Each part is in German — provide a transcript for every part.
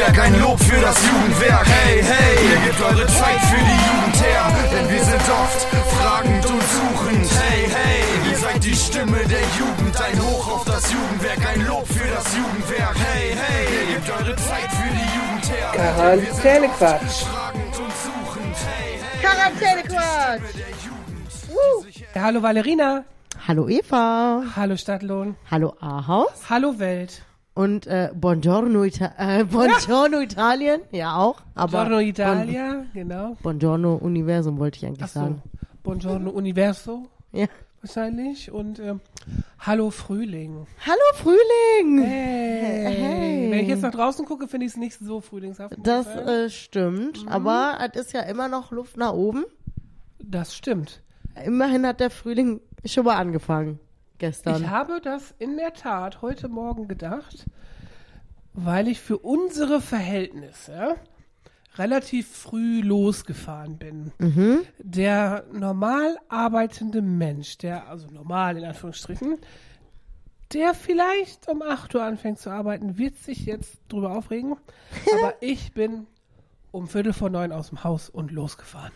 Jugendwerk, ein Lob für das Jugendwerk. Hey, hey, ihr gebt eure Zeit für die Jugend her, denn wir sind oft fragend und suchend. Hey, hey, ihr seid die Stimme der Jugend, ein Hoch auf das Jugendwerk, ein Lob für das Jugendwerk. Hey, hey, ihr gebt eure Zeit für die Jugend her. Quarantänequatsch. Fragend und suchend. Hey, hey, Quarantänequatsch. Ja, hallo Valerina. Hallo Eva. Hallo Stadtlohn. Hallo Ahaus. Hallo Welt. Und äh, Buongiorno, Ita äh, Buongiorno Italien. Ja, auch. Aber Buongiorno Italia, genau. Bon Buongiorno Universum wollte ich eigentlich Achso. sagen. Buongiorno Universo Ja. wahrscheinlich. Und ähm, Hallo Frühling. Hallo Frühling. Hey. Hey. Wenn ich jetzt nach draußen gucke, finde ich es nicht so frühlingshaft. Das äh, stimmt. Aber es ist ja immer noch Luft nach oben. das stimmt. Immerhin hat der Frühling schon mal angefangen. Gestern. Ich habe das in der Tat heute Morgen gedacht, weil ich für unsere Verhältnisse relativ früh losgefahren bin. Der normal arbeitende Mensch, der, also normal in Anführungsstrichen, der vielleicht um 8 Uhr anfängt zu arbeiten, wird sich jetzt drüber aufregen. Aber ich bin um Viertel vor neun aus dem Haus und losgefahren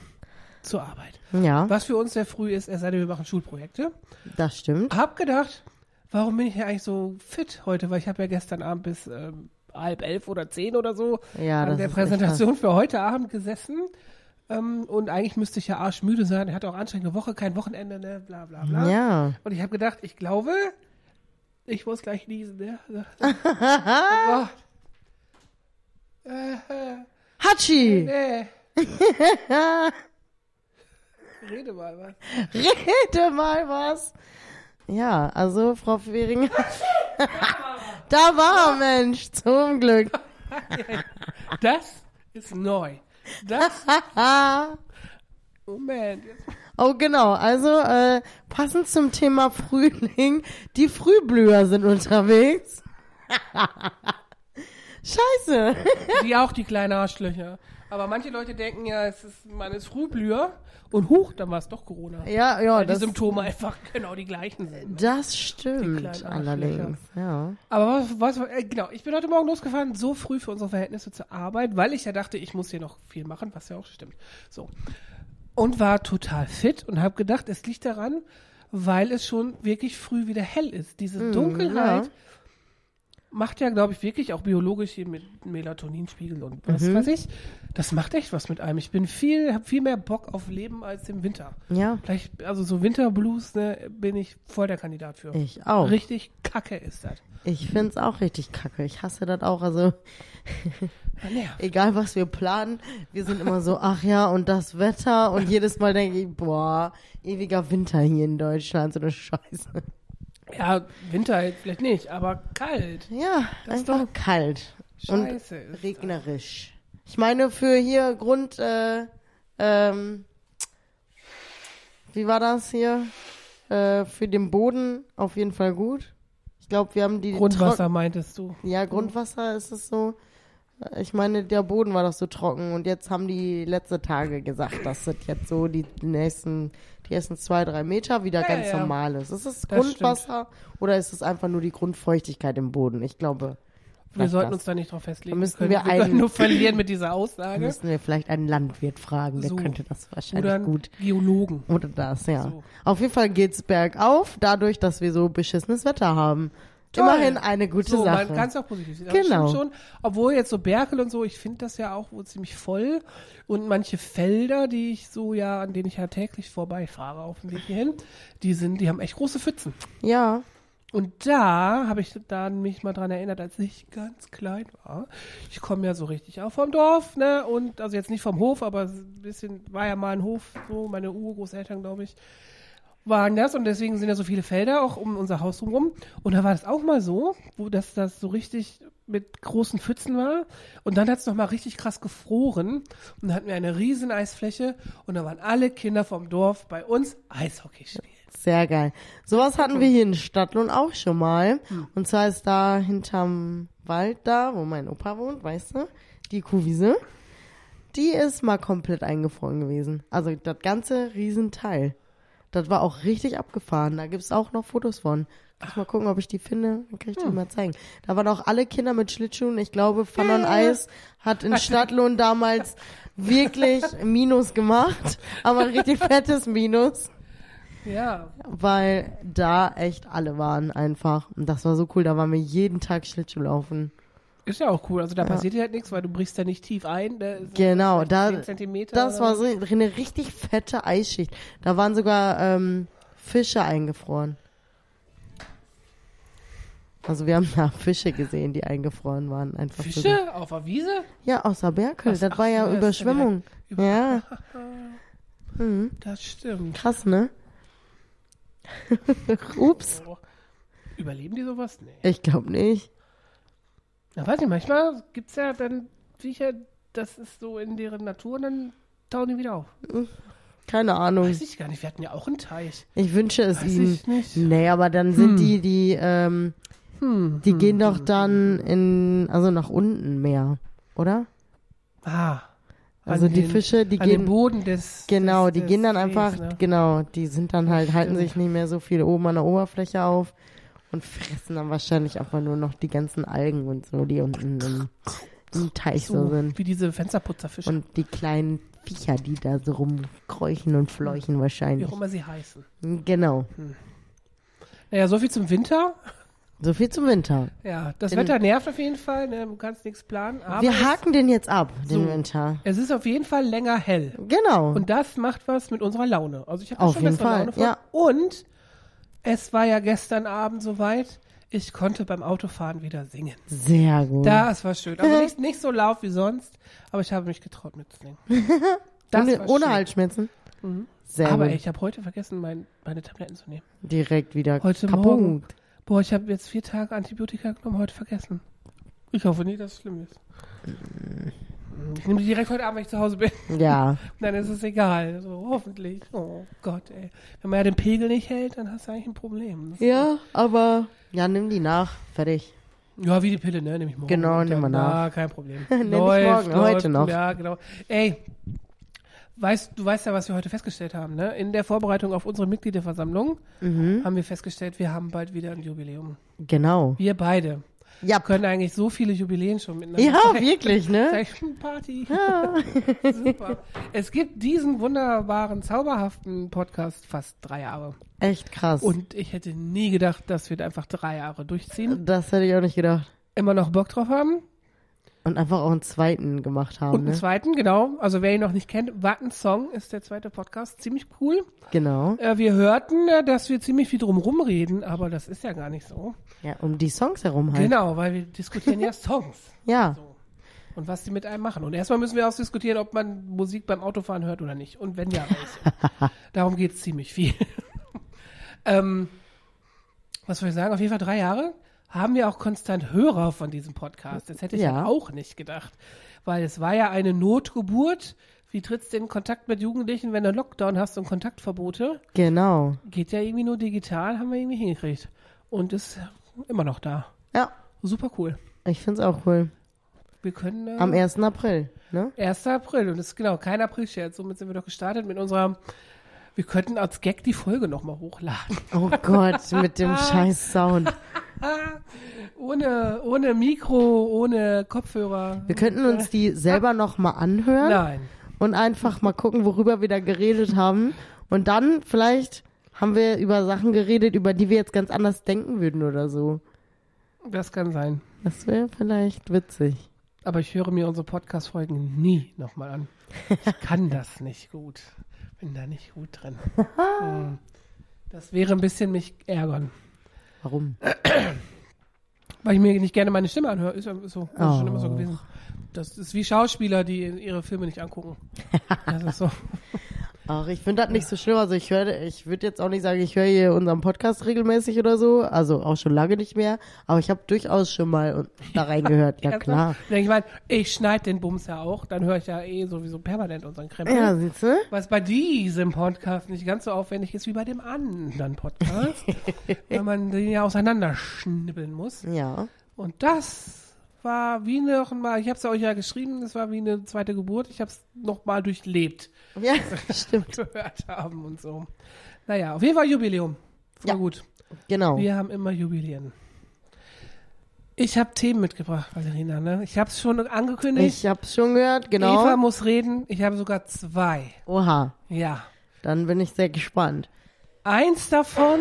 zur Arbeit. ja, Was für uns sehr früh ist, es sei denn, wir machen Schulprojekte. das stimmt. Hab gedacht, warum bin ich ja eigentlich so fit heute? Weil ich habe ja gestern Abend bis ähm, halb elf oder zehn oder so Ja, an der Präsentation für heute Abend gesessen. Ähm, und eigentlich müsste ich ja arschmüde sein. Er hatte auch anstrengende Woche, kein Wochenende, ne? Bla bla bla. Ja. Und ich habe gedacht, ich glaube, ich muss gleich niesen, ne? oh. Äh, äh, Hatschi! nee. Rede mal was. Rede mal was. Ja, also Frau Fehring. da war er, Mensch, zum Glück. Das ist neu. Das. Moment. Oh, genau. Also, äh, passend zum Thema Frühling, die Frühblüher sind unterwegs. Scheiße. Die auch, die kleinen Arschlöcher. Aber manche Leute denken ja, es ist, man ist Frühblüher und huch, dann war es doch Corona. Ja, ja, Weil die das, Symptome einfach genau die gleichen sind. das Die stimmt allerdings. Ja. Aber was, was äh, genau, ich bin heute Morgen losgefahren, so früh für unsere Verhältnisse zur Arbeit, weil ich ja dachte, ich muss hier noch viel machen, was ja auch stimmt. So. Und war total fit und habe gedacht, es liegt daran, weil es schon wirklich früh wieder hell ist. Diese Dunkelheit ja. Macht ja, glaube ich, wirklich auch biologisch hier mit Melatoninspiegel und was weiß ich. Das macht echt was mit einem. Ich bin viel, habe viel mehr Bock auf Leben als im Winter. Ja, Vielleicht, also so Winterblues, ne, bin ich voll der Kandidat für. ich auch. Richtig kacke ist das. Ich find's auch richtig kacke. Ich hasse das auch. Also, nervt. egal was wir planen, wir sind immer so, ach ja, und das Wetter. Und jedes Mal denke ich, boah, ewiger Winter hier in Deutschland, so eine Scheiße. Ja, Winter halt vielleicht nicht, aber kalt. Ja, Das ist doch kalt. Scheiße. Und regnerisch. Ich meine, für hier Grund, äh, ähm, wie war das hier? Äh, für den Boden auf jeden Fall gut. Ich glaube, wir haben die Grundwasser meintest du. Ja, Grundwasser ist es so. Ich meine, der Boden war doch so trocken und jetzt haben die letzte Tage gesagt, dass das jetzt so die nächsten, die ersten zwei, drei Meter wieder Ja, ganz ja, normal ist. Ist es Das Grundwasser oder ist es einfach nur die Grundfeuchtigkeit im Boden? Ich glaube, Wir sollten das. uns da nicht drauf festlegen. Da müssten wir wir einen- nur verlieren mit dieser Aussage. müssten wir vielleicht einen Landwirt fragen, der So. könnte das wahrscheinlich Oder einen gut. Geologen. Oder das, ja. So. Auf jeden Fall geht's bergauf, dadurch, dass wir so beschissenes Wetter haben. Toll. Immerhin eine gute So, Sache. man kann es auch positiv sehen. Genau. Schon. Obwohl jetzt so Berkel und so, ich finde das ja auch wohl ziemlich voll. Und manche Felder, die ich so ja, an denen ich ja täglich vorbeifahre auf dem Weg hierhin, die sind, die haben echt große Pfützen. ja, Und da habe ich dann mich mal dran erinnert, als ich ganz klein war. Ich komme ja so richtig auch vom Dorf, ne? Und also jetzt nicht vom Hof, aber ein bisschen war ja mal ein Hof, so meine Urgroßeltern, glaube ich, waren das und deswegen sind ja so viele Felder auch um unser Haus drumherum. Und da war das auch mal so, wo das, das so richtig mit großen Pfützen war. Und dann hat es nochmal richtig krass gefroren. Und dann hatten wir eine riesen Eisfläche und da waren alle Kinder vom Dorf bei uns Eishockey spielen. Sehr geil. Sowas hatten wir hier in Stadtlohn auch schon mal. Und zwar ist da hinterm Wald da, wo mein Opa wohnt, weißt du, die Kuhwiese. Die ist mal komplett eingefroren gewesen. Also das ganze Riesenteil. Das war auch richtig abgefahren. Da gibt's auch noch Fotos von. Muss mal gucken, ob ich die finde. Dann kann ich die mal zeigen. Da waren auch alle Kinder mit Schlittschuhen. Ich glaube, Fun on Eis hat in Stadtlohn damals wirklich Minus gemacht. Aber ein richtig fettes Minus. Ja. Weil da echt alle waren einfach. Und das war so cool. Da waren wir jeden Tag Schlittschuh laufen. Ist ja auch cool. Also da passiert ja halt nichts, weil du brichst ja nicht tief ein. Da ist Genau, da, 10 Zentimeter das war so eine richtig fette Eisschicht. Da waren sogar ähm, Fische eingefroren. Also wir haben da Fische gesehen, die eingefroren waren. Einfach So. Fische auf der Wiese? Ja, außer Berkel. Was? Das Ach war ja so, das Überschwemmung. Über- Ja, mhm. Das stimmt. krass, ne? Ups. Überleben die sowas? Nee. Ich glaube nicht. Na, weiß ich, manchmal gibt's ja dann Viecher, das ist so in deren Natur und dann tauen die wieder auf. Keine Ahnung. Weiß ich gar nicht, wir hatten ja auch einen Teich. Ich wünsche es Weiß ihnen. ich nicht. Nee, aber dann sind die, die, ähm, Hm. die gehen doch dann in, also nach unten mehr, oder? Ah. Also die den, Fische, die an gehen, den Boden des. genau, des, die des gehen dann Sees, einfach, Ne? genau, die sind dann halt, halten sich nicht mehr so viel oben an der Oberfläche auf und fressen dann wahrscheinlich einfach nur noch die ganzen Algen und so, die unten im, im Teich so, So, sind. wie diese Fensterputzerfische, Und die kleinen Viecher, die da so rumkräuchen und fleuchen wie wahrscheinlich. auch immer sie heißen. Genau. Naja, so viel zum Winter. So viel zum Winter. Ja, das In- Wetter nervt auf jeden Fall. Ne? Du kannst nichts planen. Aber Wir haken den jetzt ab, den So. Winter. es ist auf jeden Fall länger hell. Genau. Und das macht was mit unserer Laune. Also ich habe schon bessere Fall, Laune von. ja. Und es war ja gestern Abend soweit. Ich konnte beim Autofahren wieder singen. Sehr gut. Das war schön. Also nicht, nicht so laut wie sonst, aber ich habe mich getraut mitzusingen. Das ohne ohne. Halsschmerzen. Sehr Aber gut. ich habe heute vergessen, mein, meine Tabletten zu nehmen. Direkt wieder Heute kaputt. Morgen. Boah, ich habe jetzt vier Tage Antibiotika genommen, heute vergessen. Ich hoffe nicht, dass es schlimm ist. Ich nehme die direkt heute Abend, wenn ich zu Hause bin. Ja. Dann ist es egal. So, hoffentlich. Oh Gott, ey. Wenn man ja den Pegel nicht hält, dann hast du eigentlich ein Problem. Das, Ja, aber ja, nimm die nach. Fertig. ja, wie die Pille, ne? Nehme ich morgen. Genau, nimm mal nach. Ja, kein Problem. Ich morgen, heute noch. Ja, genau. Ey, weißt, du weißt ja, was wir heute festgestellt haben, ne? In der Vorbereitung auf unsere Mitgliederversammlung Mhm. haben wir festgestellt, wir haben bald wieder ein Jubiläum. Genau. Wir beide Ja, können eigentlich so viele Jubiläen schon miteinander ja feiern. wirklich, ne? Session Party. Super. Es gibt diesen wunderbaren, zauberhaften Podcast fast drei Jahre. Echt krass. Und ich hätte nie gedacht, dass wir da einfach drei Jahre durchziehen. das hätte ich auch nicht gedacht. Immer noch Bock drauf haben. Und einfach auch einen zweiten gemacht haben, Und einen ne? zweiten, genau. Also wer ihn noch nicht kennt, Warten Song ist der zweite Podcast. Ziemlich cool. Genau. Äh, wir hörten, äh, dass wir ziemlich viel drum rumreden, aber das ist ja gar nicht so. Ja, um die Songs herum halt. Genau, weil wir diskutieren ja Songs. Ja. So. Und was die mit einem machen. Und erstmal müssen wir ausdiskutieren, ob man Musik beim Autofahren hört oder nicht. Und wenn ja, welche. Darum geht es ziemlich viel. ähm, was soll ich sagen? Auf jeden Fall drei Jahre haben wir auch konstant Hörer von diesem Podcast. Das hätte ich Ja. ja auch nicht gedacht. Weil es war ja eine Notgeburt. Wie trittst du in Kontakt mit Jugendlichen, wenn du Lockdown hast und Kontaktverbote? Genau. Geht ja irgendwie nur digital, haben wir irgendwie hingekriegt. Und ist immer noch da. Ja, Super cool. ich find's auch cool. Wir können. Äh, Am 1. April, ne? 1. April und das ist genau kein April-Scherz. Somit sind wir doch gestartet mit unserer. Wir könnten als Gag die Folge nochmal hochladen. Oh Gott, mit dem scheiß Sound. ohne, ohne Mikro, ohne Kopfhörer. Wir könnten uns die selber noch mal anhören Nein. und einfach mal gucken, worüber wir da geredet haben. Und dann vielleicht haben wir über Sachen geredet, über die wir jetzt ganz anders denken würden oder so. Das kann sein. Das wäre vielleicht witzig. Aber ich höre mir unsere Podcast-Folgen nie nochmal an. Ich kann das nicht gut. Bin da nicht gut drin. Hm. Das wäre ein bisschen mich ärgern. Warum? Weil ich mir nicht gerne meine Stimme anhöre. Ist ja so. Das ist schon Oh. immer so gewesen. Das ist wie Schauspieler, die ihre Filme nicht angucken. Das ist so. Ach, ich finde das nicht so schlimm. Also ich höre, ich würde jetzt auch nicht sagen, ich höre hier unseren Podcast regelmäßig oder so. Also auch schon lange nicht mehr. Aber ich habe durchaus schon mal da reingehört. Ja klar. Ich meine, ich schneide den Bums ja auch, dann höre ich ja eh sowieso permanent unseren Krempel. Ja, siehst du? Was bei diesem Podcast nicht ganz so aufwendig ist wie bei dem anderen Podcast, weil man den ja auseinanderschnibbeln muss. Ja. Und das war wie noch mal, ich habe es euch ja geschrieben, das war wie eine zweite Geburt. Ich habe es noch mal durchlebt, Ja, stimmt. gehört haben und so. Naja, auf jeden Fall Jubiläum. Voll Ja. gut. Genau. Wir haben immer Jubiläen. Ich habe Themen mitgebracht, Valerina. Ne? Ich habe es schon angekündigt. Ich hab's schon gehört, genau. Eva muss reden. Ich habe sogar zwei. Oha, Ja. dann bin ich sehr gespannt. Eins davon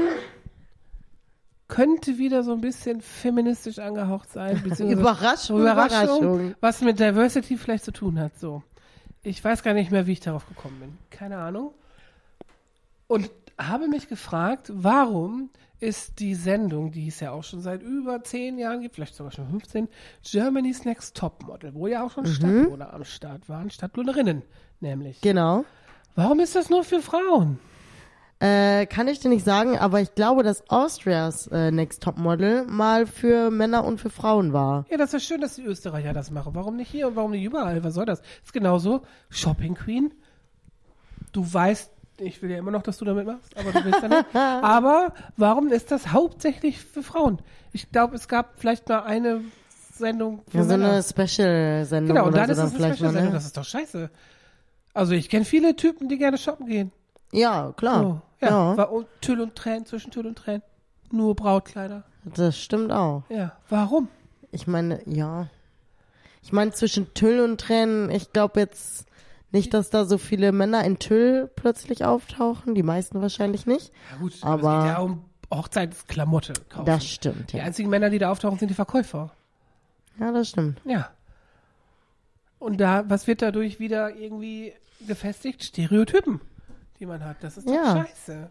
könnte wieder so ein bisschen feministisch angehaucht sein. Überraschung, Überraschung, Überraschung. was mit Diversity vielleicht zu tun hat. So. Ich weiß gar nicht mehr, wie ich darauf gekommen bin. Keine Ahnung. Und habe mich gefragt, warum ist die Sendung, die es ja auch schon seit über zehn Jahren gibt, vielleicht sogar schon 15, Germany's Next Topmodel, wo ja auch schon Stadtlohner am Start waren, Stadtlohnerinnen nämlich. Genau. Warum ist das nur für Frauen? Äh, kann ich dir nicht sagen, aber ich glaube, dass Austrias äh, Next Top Model mal für Männer und für Frauen war. Ja, das ist schön, dass die Österreicher das machen. Warum nicht hier und warum nicht überall? Was soll das? ist genauso. Shopping Queen. Du weißt, ich will ja immer noch, dass du damit machst, aber du willst ja nicht. aber warum ist das hauptsächlich für Frauen? Ich glaube, es gab vielleicht mal eine Sendung für Ja, so Männer. eine Special-Sendung genau, und dann so ist dann es eine Special-Sendung. ne? Das ist doch scheiße. Also ich kenne viele Typen, die gerne shoppen gehen. Ja, klar. So, ja, ja, War, und Tüll und Tränen, zwischen Tüll und Tränen. Nur Brautkleider. das stimmt auch. Ja, warum? Ich meine, ja. Ich meine, zwischen Tüll und Tränen, ich glaube jetzt nicht, dass da so viele Männer in Tüll plötzlich auftauchen. Die meisten wahrscheinlich nicht. Ja gut, Aber- es geht ja um Hochzeitsklamotte kaufen. Das stimmt, Die ja. einzigen Männer, die da auftauchen, sind die Verkäufer. Ja, das stimmt. Ja. Und da, was wird dadurch wieder irgendwie gefestigt? Stereotypen, die man hat. Das ist doch Ja. scheiße.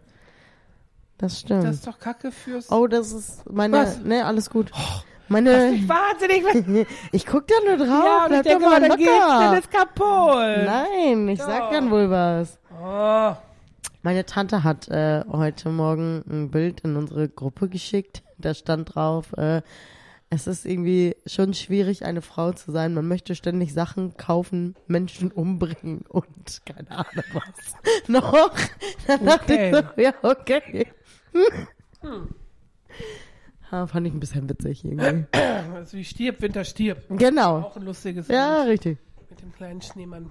Das stimmt. Das ist doch Kacke fürs. oh, das ist meine. Was? Ne, alles gut. das Meine. ist wahnsinnig. Ich guck da nur drauf. ja, bleib doch mal, geht's locker. ist kaputt. Nein, ich sag Doch. dann wohl was. Oh. Meine Tante hat äh, heute Morgen ein Bild in unsere Gruppe geschickt. Da stand drauf, äh, es ist irgendwie schon schwierig, eine Frau zu sein. Man möchte ständig Sachen kaufen, Menschen umbringen und keine Ahnung was. Noch? Dann dachte Okay. ich so, ja, okay. Ha, fand ich ein bisschen witzig irgendwie. Also wie stirbt, Winter stirbt. Genau. Auch ein lustiges Ja, Bild richtig. mit dem kleinen Schneemann.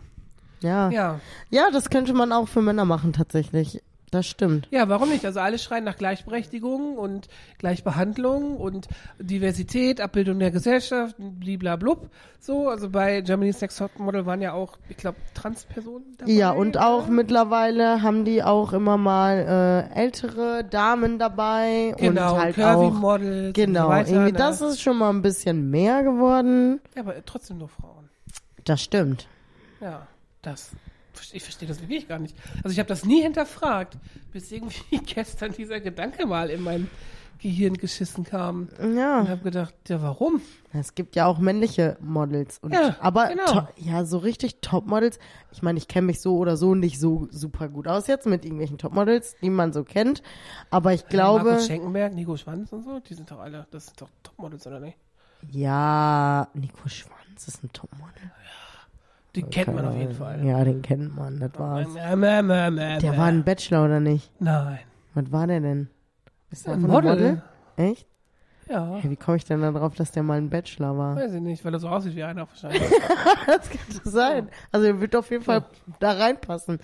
Ja. Ja. Ja, das könnte man auch für Männer machen tatsächlich. Das stimmt. Ja, warum nicht? Also alle schreien nach Gleichberechtigung und Gleichbehandlung und Diversität, Abbildung der Gesellschaft, bliblablub. So, also bei Germany's Next Top Model waren ja auch, ich glaube, Transpersonen dabei. Ja, und auch mittlerweile haben die auch immer mal äh, ältere Damen dabei genau, und halt Curvy auch Models genau, und so weiter. irgendwie ne? das ist schon mal ein bisschen mehr geworden. ja, aber trotzdem nur Frauen. Das stimmt. Ja, das. Ich verstehe das wirklich gar nicht. Also ich habe das nie hinterfragt, bis irgendwie gestern dieser Gedanke mal in mein Gehirn geschissen kam. Und Ja, habe gedacht, ja, warum? es gibt ja auch männliche Models und Ja, aber genau. ja, so richtig Topmodels. Ich meine, ich kenne mich so oder so nicht so super gut aus jetzt mit irgendwelchen Topmodels, die man so kennt, aber ich glaube Markus Schenkenberg, Nico Schwanz und so, die sind doch alle, das sind doch Topmodels, oder nicht? ja, Nico Schwanz ist ein Topmodel. Die kennt man auf jeden Fall. Ja, den kennt man, das war's. Der war ein Bachelor oder nicht? Nein. Was war der denn? Ist der Ein einfach Model. Echt? Ja. Hey, wie komme ich denn da drauf, dass der mal ein Bachelor war? Weiß ich nicht, weil er so aussieht wie einer wahrscheinlich. das könnte sein. Also er wird auf jeden Fall da reinpassen.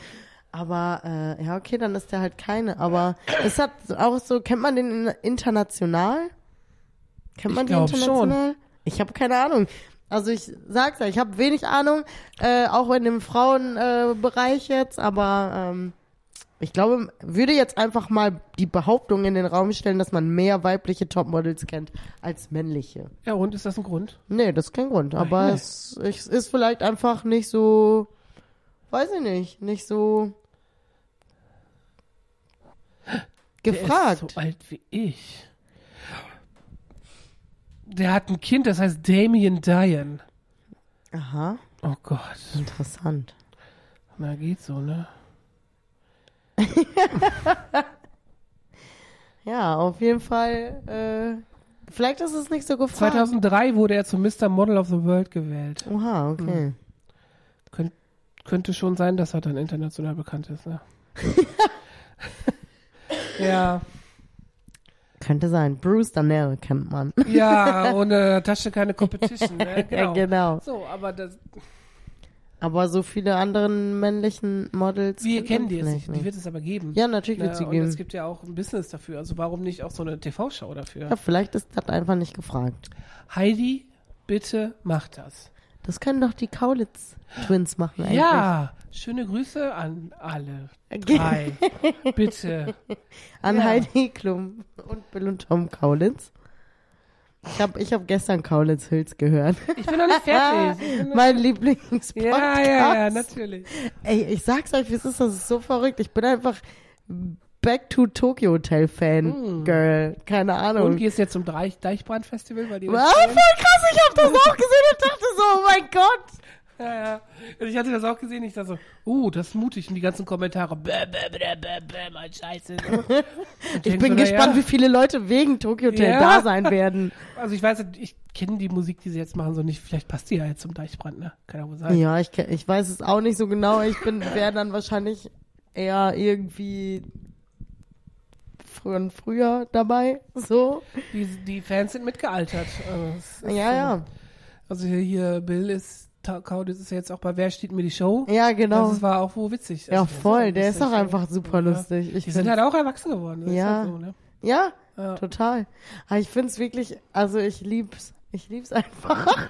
Aber äh, ja, okay, dann ist der halt keine. Aber es hat auch so, kennt man den in- international? Kennt man Ich den international? Ich habe keine Ahnung. Also ich sag's ja, ich habe wenig Ahnung, äh, auch in dem Frauenbereich äh, jetzt, aber ähm, ich glaube, würde jetzt einfach mal die Behauptung in den Raum stellen, dass man mehr weibliche Topmodels kennt als männliche. ja, und ist das ein Grund? Nee, das ist kein Grund. Aber nee. es, es ist vielleicht einfach nicht so, weiß ich nicht, nicht so Der ist gefragt. so alt wie ich. Der hat ein Kind, das heißt Damien Diane. Aha, Oh Gott. interessant. Na, geht so, ne? Ja, auf jeden Fall, äh, vielleicht ist es nicht so gefragt. 2003 wurde er zum Mr. Model of the World gewählt. Oha, okay. Könnt, könnte schon sein, dass er dann international bekannt ist, ne? ja. Könnte sein. Bruce Danell kennt man. Ja, ohne Tasche keine Competition, ne? Ja, Genau. genau. So, aber das. Aber so viele anderen männlichen Models. Wir kennen die jetzt nicht. Die wird es aber geben. Ja, natürlich wird Ne, sie und geben. es gibt ja auch ein Business dafür. Also warum nicht auch so eine TV-Show dafür? Ja, vielleicht ist das einfach nicht gefragt. Heidi, bitte mach das. Das können doch die Kaulitz-Twins machen eigentlich. Ja, schöne Grüße an alle drei. bitte. An Ja. Heidi Klum und Bill und Tom Kaulitz. Ich habe ich hab gestern Kaulitz Hülz gehört. Ich bin noch nicht fertig. Noch- mein Lieblingspodcast. ja, ja, ja, natürlich. Ey, ich sag's euch, wie es ist, das ist so verrückt. Ich bin einfach Back to Tokyo Hotel Fan, Girl. Keine Und Ahnung. gehst jetzt zum Deich Deichbrand-Festival, weil die Ah, voll krass, ich hab das auch gesehen und dachte so, oh mein Gott. Ja, ja. Und Ich hatte das auch gesehen, ich dachte so, uh, das ist mutig. Und die ganzen Kommentare, bäh, bäh, bäh, bäh, bäh, mein Scheiße. Ich bin gespannt, wie viele Leute wegen Tokyo Hotel Ja. da sein werden. Also ich weiß, ich kenne die Musik, die sie jetzt machen, so nicht. Vielleicht passt die ja jetzt zum Deichbrand, ne? Kann ja wohl sein. Ja, ich, ich weiß es auch nicht so genau. Ich bin, wäre dann wahrscheinlich eher irgendwie früher und früher dabei. So. Die, die Fans sind mitgealtert. Also, es ist Ja, so- ja. Also hier, hier Bill ist, Kaudis ist jetzt auch bei Wer steht mir die Show? Ja, genau. Das war auch wo witzig. Ja, Also, voll. Der ist lustig, doch ja. einfach super Ja. lustig. Ich Die sind halt auch erwachsen geworden. Das Ja. Ist halt so, ne? ja, Ja. total. Aber ich find's wirklich, also ich lieb's. Ich lieb's einfach.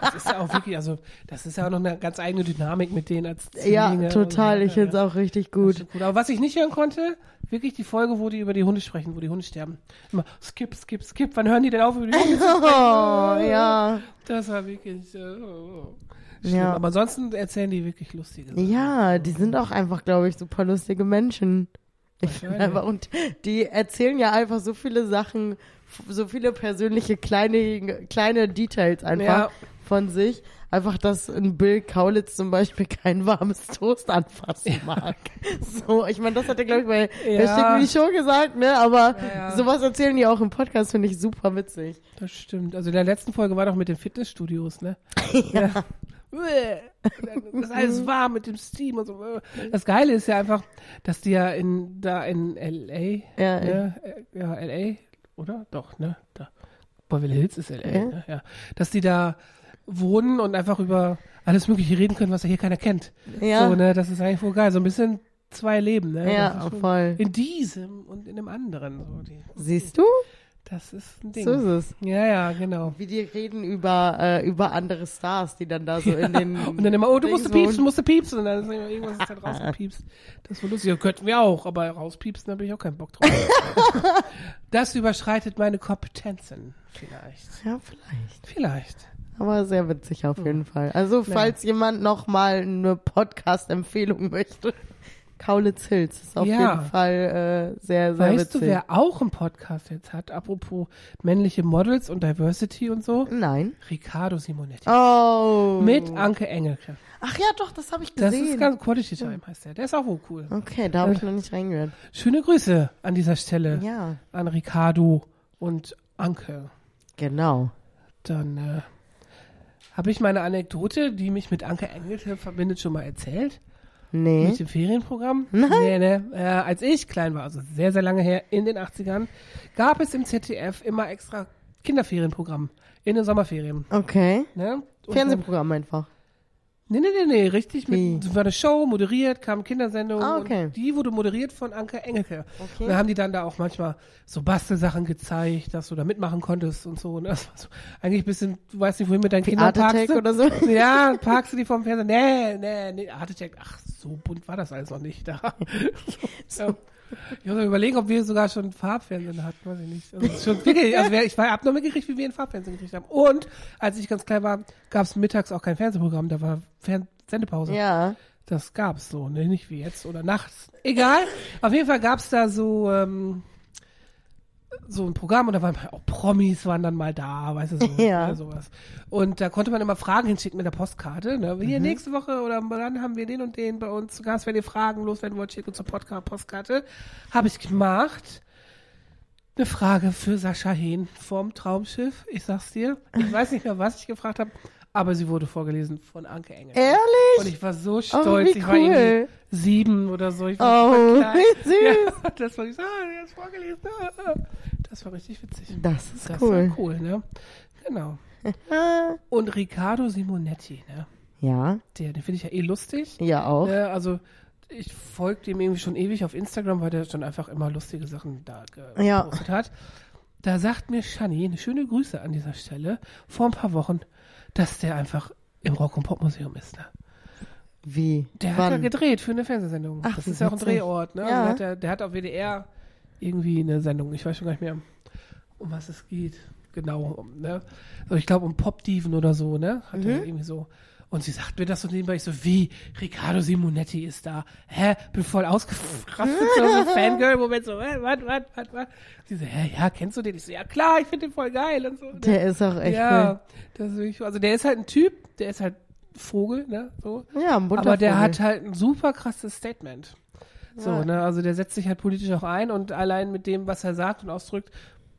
Das ist ja auch wirklich, also das ist ja auch noch eine ganz eigene Dynamik mit denen als Ja, Zwillinge total. und so Ich find's weiter, auch richtig ja. gut. Gut. Aber was ich nicht hören konnte, wirklich die Folge, wo die über die Hunde sprechen, wo die Hunde sterben. Immer skip, skip, skip. Wann hören die denn auf, über die Hunde zu sprechen? Oh, ja. Das war wirklich. Äh, oh. Schlimm. Ja. Aber ansonsten erzählen die wirklich lustige Sachen. Ja, die sind auch einfach, glaube ich, super lustige Menschen. Und die erzählen ja einfach so viele Sachen, so viele persönliche kleine, kleine Details einfach Ja. von sich. Einfach, dass ein Bill Kaulitz zum Beispiel kein warmes Toast anfassen mag. So, ich meine, das hat er, glaube ich, bei Ja. der Show gesagt, ne? Aber Ja, ja. sowas erzählen die auch im Podcast, finde ich super witzig. Das stimmt. Also in der letzten Folge war doch mit den Fitnessstudios, ne? ja. Das ist alles warm mit dem Steam und so. Das Geile ist ja einfach, dass die ja in da in LA, Ja, ne? ja LA, oder? Doch, ne? Da. Beverly Hills ist LA, Ja. ne? Ja. Dass die da wohnen und einfach über alles Mögliche reden können, was ja hier keiner kennt. Ja, So, ne? Das ist eigentlich wohl geil. So ein bisschen zwei Leben, ne? Ja voll. In diesem und in dem anderen. So, die, Siehst du? Das ist ein Ding. So ist es. Ja, ja, genau. Wie die reden über, äh, über andere Stars, die dann da so in den. Und dann immer, oh, du musst Dings piepsen, wohnen. musst du piepsen. Und dann ist immer irgendwas ist halt rausgepiepst. Das war lustig. Ja, könnten wir auch, aber rauspiepsen, da habe ich auch keinen Bock drauf. das überschreitet meine Kompetenzen. Vielleicht. Ja, vielleicht. Vielleicht. Aber sehr witzig auf jeden Fall. Also, falls jemand noch mal eine Podcast-Empfehlung möchte, Kaulitz Hills ist auf Ja. jeden Fall äh, sehr, sehr weißt witzig. du, wer auch einen Podcast jetzt hat, apropos männliche Models und Diversity und so? Nein. Ricardo Simonetti. Oh. Mit Anke Engelke. Ach ja, doch, das habe ich Das gesehen. ist ganz Quality Time, heißt der. Der ist auch wohl cool. okay, da habe ich noch nicht reingehört. Schöne Grüße an dieser Stelle Ja, an Ricardo und Anke. genau. Dann äh, habe ich meine Anekdote, die mich mit Anke Engelke verbindet, schon mal erzählt. Nee. Mit dem Ferienprogramm. Nein. Nee, nee. Äh, als ich klein war, also sehr, sehr lange her, in den 80ern, gab es im ZDF immer extra Kinderferienprogramm in den Sommerferien. Okay. Ne? Fernsehprogramm einfach. Nee, nee, nee, nee, richtig. Wie? Mit, es war eine Show, moderiert, kam Kindersendung. Ah, okay. Und die wurde moderiert von Anke Engelke. Okay. Und da haben die dann da auch manchmal so Bastelsachen gezeigt, dass du da mitmachen konntest und so. Und das war so eigentlich ein bisschen, du weißt nicht, wohin mit deinen Kindern Art parkst. Attack oder so. Ja, parkst du die vom Fernseher? Nee, nee, nee, Art Attack. Ach, so bunt war das alles noch nicht da. so. Ich muss mal überlegen, ob wir sogar schon Farbfernsehen hatten, weiß ich nicht. Also, schon wirklich, also ich war, hab noch mitgekriegt, wie wir ein Farbfernsehen gekriegt haben. Und als ich ganz klein war, gab es mittags auch kein Fernsehprogramm, da war Fern Sendepause. Ja. Das gab's so, ne? Nicht wie jetzt oder nachts. Egal. Auf jeden Fall gab's da so, ähm, so ein Programm und da waren auch Promis waren dann mal da, weißt du, so, Ja. oder sowas. Und da konnte man immer Fragen hinschicken mit der Postkarte. Ne? Hier nächste Woche oder dann haben wir den und den bei uns zu Gast, wenn ihr Fragen loswerden wollt, schickt uns zur Podca Postkarte. Habe ich gemacht. Eine Frage für Sascha Hehn vom Traumschiff. Ich sag's dir. Ich weiß nicht mehr, was ich gefragt habe, aber sie wurde vorgelesen von Anke Engel. Und Ehrlich? ich war so stolz. wie ich war irgendwie cool. sieben oder so. Ich war Oh, wie süß. Ja, das war ich so, ah, ist vorgelesen. Ah. Das war richtig witzig. Das ist Das cool. war cool, ne? Genau. Und Riccardo Simonetti, ne? Ja, Der, den finde ich ja eh lustig. ja auch. Ne, also ich folge dem irgendwie schon ewig auf Instagram, weil der schon einfach immer lustige Sachen da Ja. gepostet hat. Da sagt mir Shani, eine schöne Grüße an dieser Stelle, vor ein paar Wochen, dass der einfach im Rock- und Popmuseum ist. Ne? Wie? Der hat ja Wann? gedreht für eine Fernsehsendung. Ach, das ist ja auch ein. Drehort. Ne? Ja. Also hat der, der hat auf WDR irgendwie eine Sendung. Ich weiß schon gar nicht mehr, um was es geht. Genau. Ne? also ich glaube um Popdiven oder so. Ne? Hat Mhm. er irgendwie so. Und sie sagt mir das so nebenbei. Ich so, wie? Riccardo Simonetti ist da. Hä? Bin voll ausgerastet. so so Fangirl-Moment. So, hä? Was, was, was, was? Sie so, hä? Ja, kennst du den? Ich so, ja klar, ich finde den voll geil. Und so. ne? Der ist auch echt ja, das ist wirklich, also der ist halt ein Typ, der ist halt Vogel, ne? So. cool. Ja, ein bunter Aber der Vogel. hat halt ein super krasses Statement. So, Ja. ne, also der setzt sich halt politisch auch ein und allein mit dem, was er sagt und ausdrückt,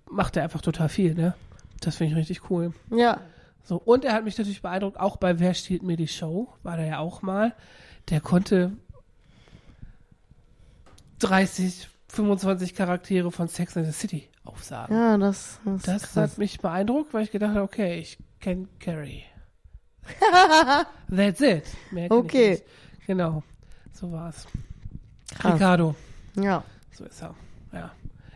macht er einfach total viel, ne? Das finde ich richtig cool. Ja. So, und er hat mich natürlich beeindruckt, auch bei Wer stiehlt mir die Show, war der ja auch mal. Der konnte 30, 25 Charaktere von Sex and the City aufsagen. Ja, das, das, Das hat mich beeindruckt, weil ich gedacht habe, okay, ich kenne Carrie. That's it. Mehr Okay. Genau. So war's. Krass. Ricardo. Ja. So ist er. Ja.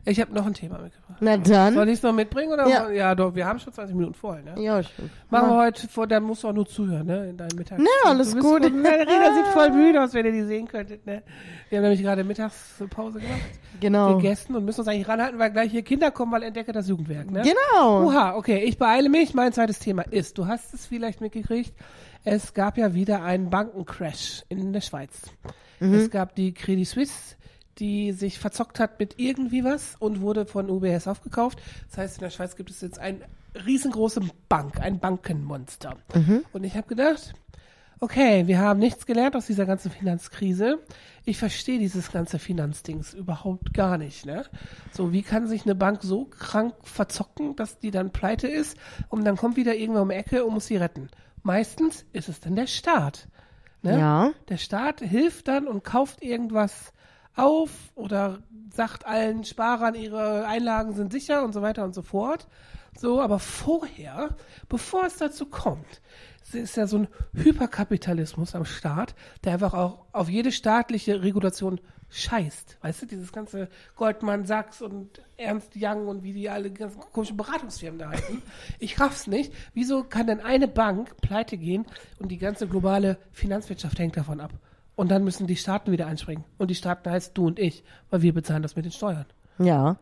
Ich habe noch ein Thema mitgebracht. Na dann. Soll ich es noch mitbringen? Oder Ja. ja. doch, wir haben schon 20 Minuten voll, ne? Ja, stimmt. Machen wir heute vor, dann musst du auch nur zuhören, ne? In deinem Mittags. Ja, alles du bist gut. Voll, Rina sieht voll müde aus, wenn ihr die sehen könntet, ne? Wir haben nämlich gerade Mittagspause gemacht, Genau. gegessen und müssen uns eigentlich ranhalten, weil gleich hier Kinder kommen, weil entdecke das Jugendwerk, ne? Genau. Oha, okay, ich beeile mich. Mein zweites Thema ist, du hast es vielleicht mitgekriegt, es gab ja wieder einen Bankencrash in der Schweiz. Es gab die Credit Suisse, die sich verzockt hat mit irgendwie was und wurde von UBS aufgekauft. Das heißt, in der Schweiz gibt es jetzt eine riesengroße Bank, ein Bankenmonster. Und ich habe gedacht, okay, wir haben nichts gelernt aus dieser ganzen Finanzkrise. Ich verstehe dieses ganze Finanzdings überhaupt gar nicht. Ne? So, wie kann sich eine Bank so krank verzocken, dass die dann pleite ist und dann kommt wieder irgendwer um die Ecke und muss sie retten? Meistens ist es dann der Staat. Ne? Ja. Der Staat hilft dann und kauft irgendwas auf oder sagt allen Sparern, ihre Einlagen sind sicher und so weiter und so fort. So, aber vorher, bevor es dazu kommt, ist ja so ein Hyperkapitalismus am Staat, der einfach auch auf jede staatliche Regulation scheißt. Weißt du, dieses ganze Goldman Sachs und Ernst Young und wie die alle ganzen komischen Beratungsfirmen da heißen. Ich raff's nicht. Wieso kann denn eine Bank pleite gehen und die ganze globale Finanzwirtschaft hängt davon ab? Und dann müssen die Staaten wieder einspringen. Und die Staaten heißt du und ich, weil wir bezahlen das mit den Steuern. Ja.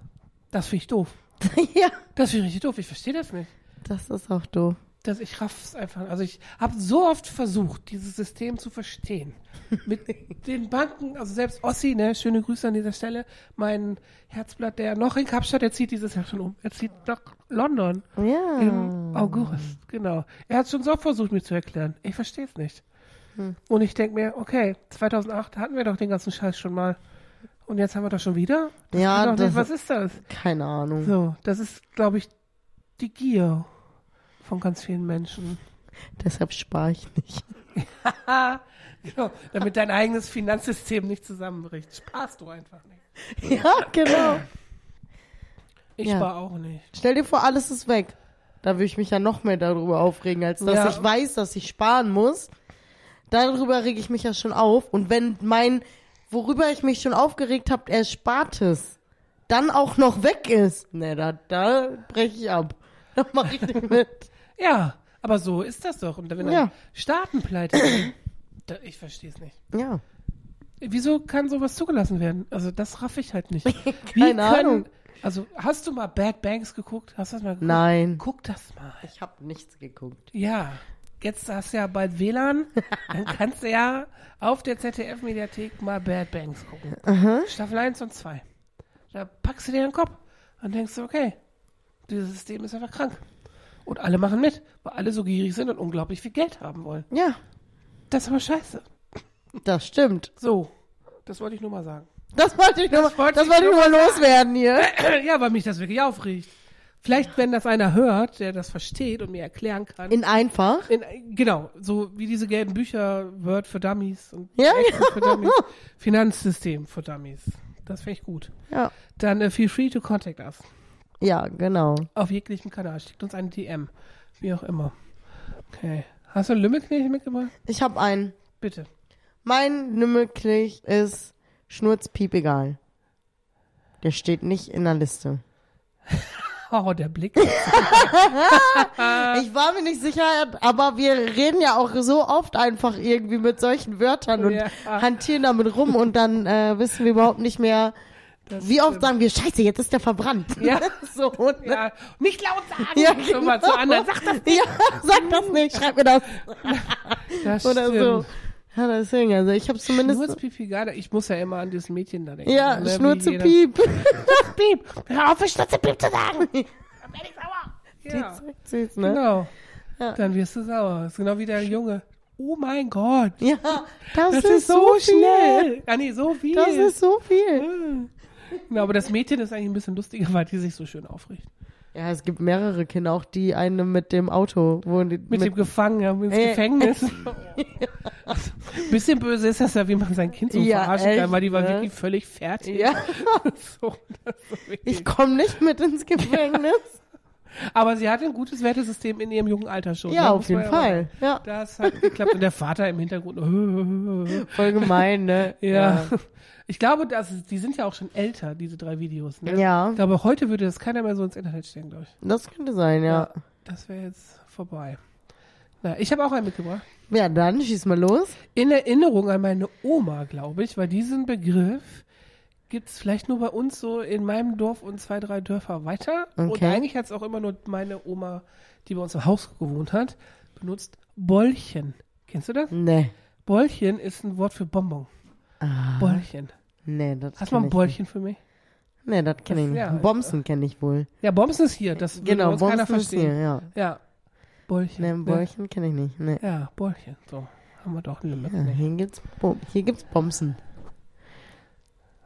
Das finde ich doof. ja. Das finde ich richtig doof. Ich verstehe das nicht. Das ist auch doof. Das, ich raff's einfach. Also ich habe so oft versucht, dieses System zu verstehen. Mit den Banken, also selbst Ossi, ne, schöne Grüße an dieser Stelle, mein Herzblatt, der noch in Kapstadt, der zieht dieses Jahr schon um. Er zieht nach London Ja. im August, genau. Er hat schon so oft versucht, mir zu erklären. Ich verstehe es nicht. Hm. Und ich denke mir, okay, 2008 hatten wir doch den ganzen Scheiß schon mal. Und jetzt haben wir doch schon wieder? Das Ja, das- nicht. Was ist das? Keine Ahnung. So, das ist, glaube ich, die Gier von ganz vielen Menschen. Deshalb spare ich nicht. genau, damit dein eigenes Finanzsystem nicht zusammenbricht. Sparst du einfach nicht. ja, genau. Ich Ja. spare auch nicht. Stell dir vor, alles ist weg. Da würde ich mich ja noch mehr darüber aufregen, als dass Ja. ich weiß, dass ich sparen muss. Darüber rege ich mich ja schon auf. Und wenn mein, worüber ich mich schon aufgeregt habe, Erspartes, dann auch noch weg ist, ne, da, da breche ich ab. Da mache ich nicht mit. Ja, aber so ist das doch. Und wenn dann Ja. Staaten pleite gehen, da, ich verstehe es nicht. Ja. Wieso kann sowas zugelassen werden? Also das raff ich halt nicht. Keine Ahnung. Also hast du mal Bad Banks geguckt? Hast du das mal geguckt? Nein. Guck das mal. Ich habe nichts geguckt. Ja. Jetzt hast du ja bald WLAN, dann kannst du ja auf der ZDF-Mediathek mal Bad Banks gucken. Staffel 1 und 2. Da packst du dir den Kopf und denkst du, okay, dieses System ist einfach krank. Und alle machen mit, weil alle so gierig sind und unglaublich viel Geld haben wollen. Ja, Das ist aber scheiße. das stimmt. So, das wollte ich nur mal sagen. Das wollte ich nur, das wollte das ich wollte ich nur nur mal loswerden hier. ja, weil mich das wirklich aufregt. Vielleicht, wenn das einer hört, der das versteht und mir erklären kann. In einfach. In, genau, so wie diese gelben Bücher, Word für Dummies und Ja, Excel für Dummies, Finanzsystem für Dummies. Das finde ich gut. Ja. Dann äh, feel free to contact us. Ja, genau. Auf jeglichem Kanal. Schickt uns eine DM. Wie auch immer. Okay. Hast du einen Lümmelknecht mitgebracht? Ich habe einen. Bitte. Mein Lümmelknecht ist Schnurzpiep egal. Der steht nicht in der Liste. Oh, der Blick. Ich war mir nicht sicher, aber wir reden ja auch so oft einfach irgendwie mit solchen Wörtern und Ja. hantieren damit rum und dann äh, wissen wir überhaupt nicht mehr, Das wie oft stimmt. sagen wir, scheiße, jetzt ist der verbrannt. Ja. so, ne? Ja, nicht laut sagen. Ja, Schon mal genau. zu anderen. Sag das. ja, sag das nicht, schreib mir das. das Oder stimmt. so. Ja, deswegen, also ich habe zumindest... Nicht. Ich muss ja immer an dieses Mädchen da denken. Ja, ne, wie Schnurze jeder- Piep. Hör auf, Schnurze Piep zu sagen. Dann werde ich sauer. Ja, Süß, ne? genau. Ja. Dann wirst du sauer. Das ist genau wie der Junge. Oh mein Gott. Ja, das, Das, ist, ist so so schnell. Ah nee, so viel. Viel. Das ist so viel. Ja, aber das Mädchen ist eigentlich ein bisschen lustiger, weil die sich so schön aufricht. Ja, es gibt mehrere Kinder, auch die eine mit dem Auto, wo die, Mit, dem Gefangenen ins Äh. Gefängnis. Bisschen böse ist das ja, wie man sein Kind so Ja, verarschen kann, echt, weil die war ne? wirklich völlig fertig. Ja, So, so ich komme nicht mit ins Gefängnis. Aber sie hatte ein gutes Wertesystem in ihrem jungen Alter schon. ja, ne? auf jeden ja Fall. Ja. Das hat geklappt. Und der Vater im Hintergrund. voll gemein, ne? ja. Ich glaube, das, die sind ja auch schon älter, diese drei Videos. Ne? Ja. Ich glaube, heute würde das keiner mehr so ins Internet stellen, glaube ich. Das könnte sein, ja. Das wäre jetzt vorbei. Na, ich habe auch einen mitgebracht. Ja, dann schieß mal los. In Erinnerung an meine Oma, glaube ich, weil diesen Begriff gibt es vielleicht nur bei uns so in meinem Dorf und zwei, drei Dörfer weiter. Und Okay. eigentlich hat es auch immer nur meine Oma, die bei uns im Haus gewohnt hat, benutzt Bollchen. Kennst du das? Nee. Bollchen ist ein Wort für Bonbon. Ah, nee, das Hast du mal ein Bollchen für mich? Nee, das kenne ich nicht. ja, Bomsen kenne ich wohl. Ja, Bomsen ist hier. Das Genau, uns keiner Bomsen ist verstehen. hier, ja. Ja. Bollchen. Nee, ne? Bäuchchen kenne ich nicht. Nee. Ja, Bollchen. So, haben wir doch eine Lücke. Ja, hier gibt's, Bo hier gibt's Bomsen.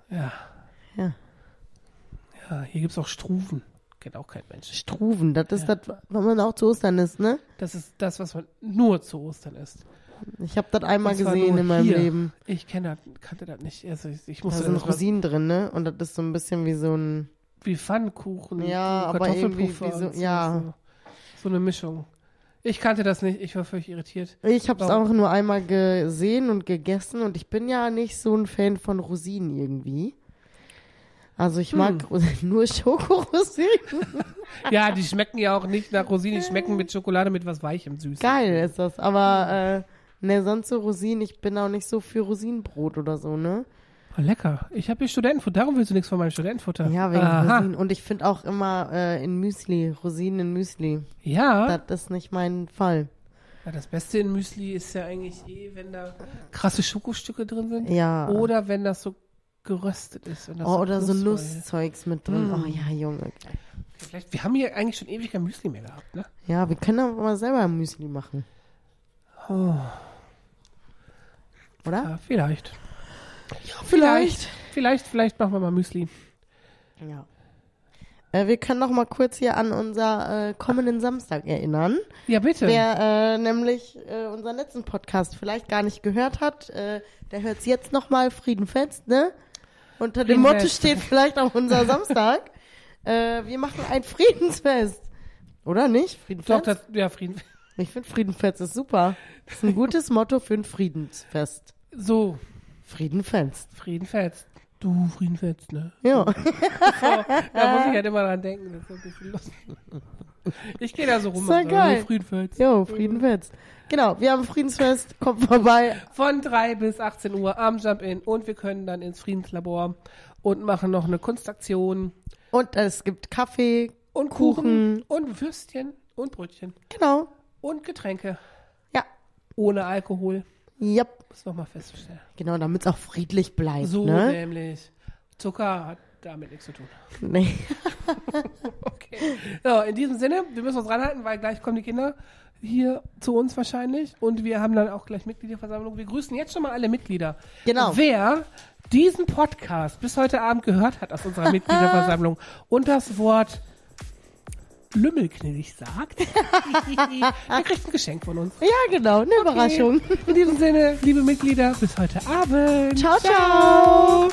Ja. Ja. Ja, hier gibt es auch Struven. Kennt auch kein Mensch. Struven, das ist das, was man auch zu Ostern isst, ne? Das ist das, was man nur zu Ostern isst. Ich habe das einmal Das gesehen in meinem hier. Leben. Ich kenne das, kannte das nicht. Also ich, ich Da sind Rosinen drin, ne? Und das ist so ein bisschen wie so ein. wie Pfannkuchen, Ja, aber irgendwie wie so- ja. So, so eine Mischung. Ich kannte das nicht. Ich war völlig irritiert. Ich habe es auch nur einmal gesehen und gegessen und ich bin ja nicht so ein Fan von Rosinen irgendwie. Also ich mag Hm. nur Schokorosinen. Ja, die schmecken ja auch nicht nach Rosinen. Die schmecken mit Schokolade mit was Weichem, süß. Geil ist das, aber äh, ne, sonst so Rosinen, ich bin auch nicht so für Rosinenbrot oder so, ne? Oh, lecker. Ich habe hier Studentenfutter. Darum willst du nichts von meinem Studentenfutter. Ja, wegen Aha. Rosinen. Und ich finde auch immer äh, in Müsli, Rosinen in Müsli. Ja. Das ist nicht mein Fall. ja. Das Beste in Müsli ist ja eigentlich eh, wenn da krasse Schokostücke drin sind. Ja. Oder wenn das so geröstet ist. wenn das Oh, oder so Nusszeugs mit drin. Mm. Oh ja, Junge. Vielleicht, wir haben hier eigentlich schon ewig kein Müsli mehr gehabt, ne? Ja, wir können aber mal selber ein Müsli machen. Oh, Oder? ja, vielleicht. vielleicht. Vielleicht, vielleicht machen wir mal Müsli. Ja. Äh, wir können noch mal kurz hier an unser äh, kommenden Samstag erinnern. Ja, bitte. Wer äh, nämlich äh, unseren letzten Podcast vielleicht gar nicht gehört hat, äh, der hört es jetzt noch mal Frieden fetzt, ne? Unter dem Frieden Motto fetzt. steht vielleicht auch unser Samstag. äh, wir machen ein Friedensfest. Oder nicht? Doch, Friedenfest? das, ja, Frieden. ich finde Friedenfest ist super. Das ist ein gutes Motto für ein Friedensfest. So, Friedenfest. Frieden fetzt. Du, Frieden fetzt, ne? Ja. So, da muss ich halt immer dran denken. Das ist ein bisschen lustig. Ich gehe da so rum und geil. so, Frieden fetzt. Jo, Friedenfest. Genau, wir haben Friedensfest, kommt vorbei. Von 3 bis 18 Uhr am Jump-In und wir können dann ins Friedenslabor und machen noch eine Kunstaktion Und es gibt Kaffee. und Kuchen, Kuchen. und Würstchen und Brötchen Genau. und Getränke Ja. ohne Alkohol. Yep. Muss noch mal feststellen. Genau, damit es auch friedlich bleibt. So ne? nämlich. Zucker hat damit nichts zu tun. Nee. Okay. So, in diesem Sinne, wir müssen uns ranhalten, weil gleich kommen die Kinder hier zu uns wahrscheinlich und wir haben dann auch gleich Mitgliederversammlung. Wir grüßen jetzt schon mal alle Mitglieder. Genau. Wer diesen Podcast bis heute Abend gehört hat aus unserer Mitgliederversammlung und das Wort Lümmelknillig sagt, der kriegt ein Geschenk von uns. Ja, genau, eine Überraschung. In diesem Sinne, liebe Mitglieder, bis heute Abend. Ciao, ciao.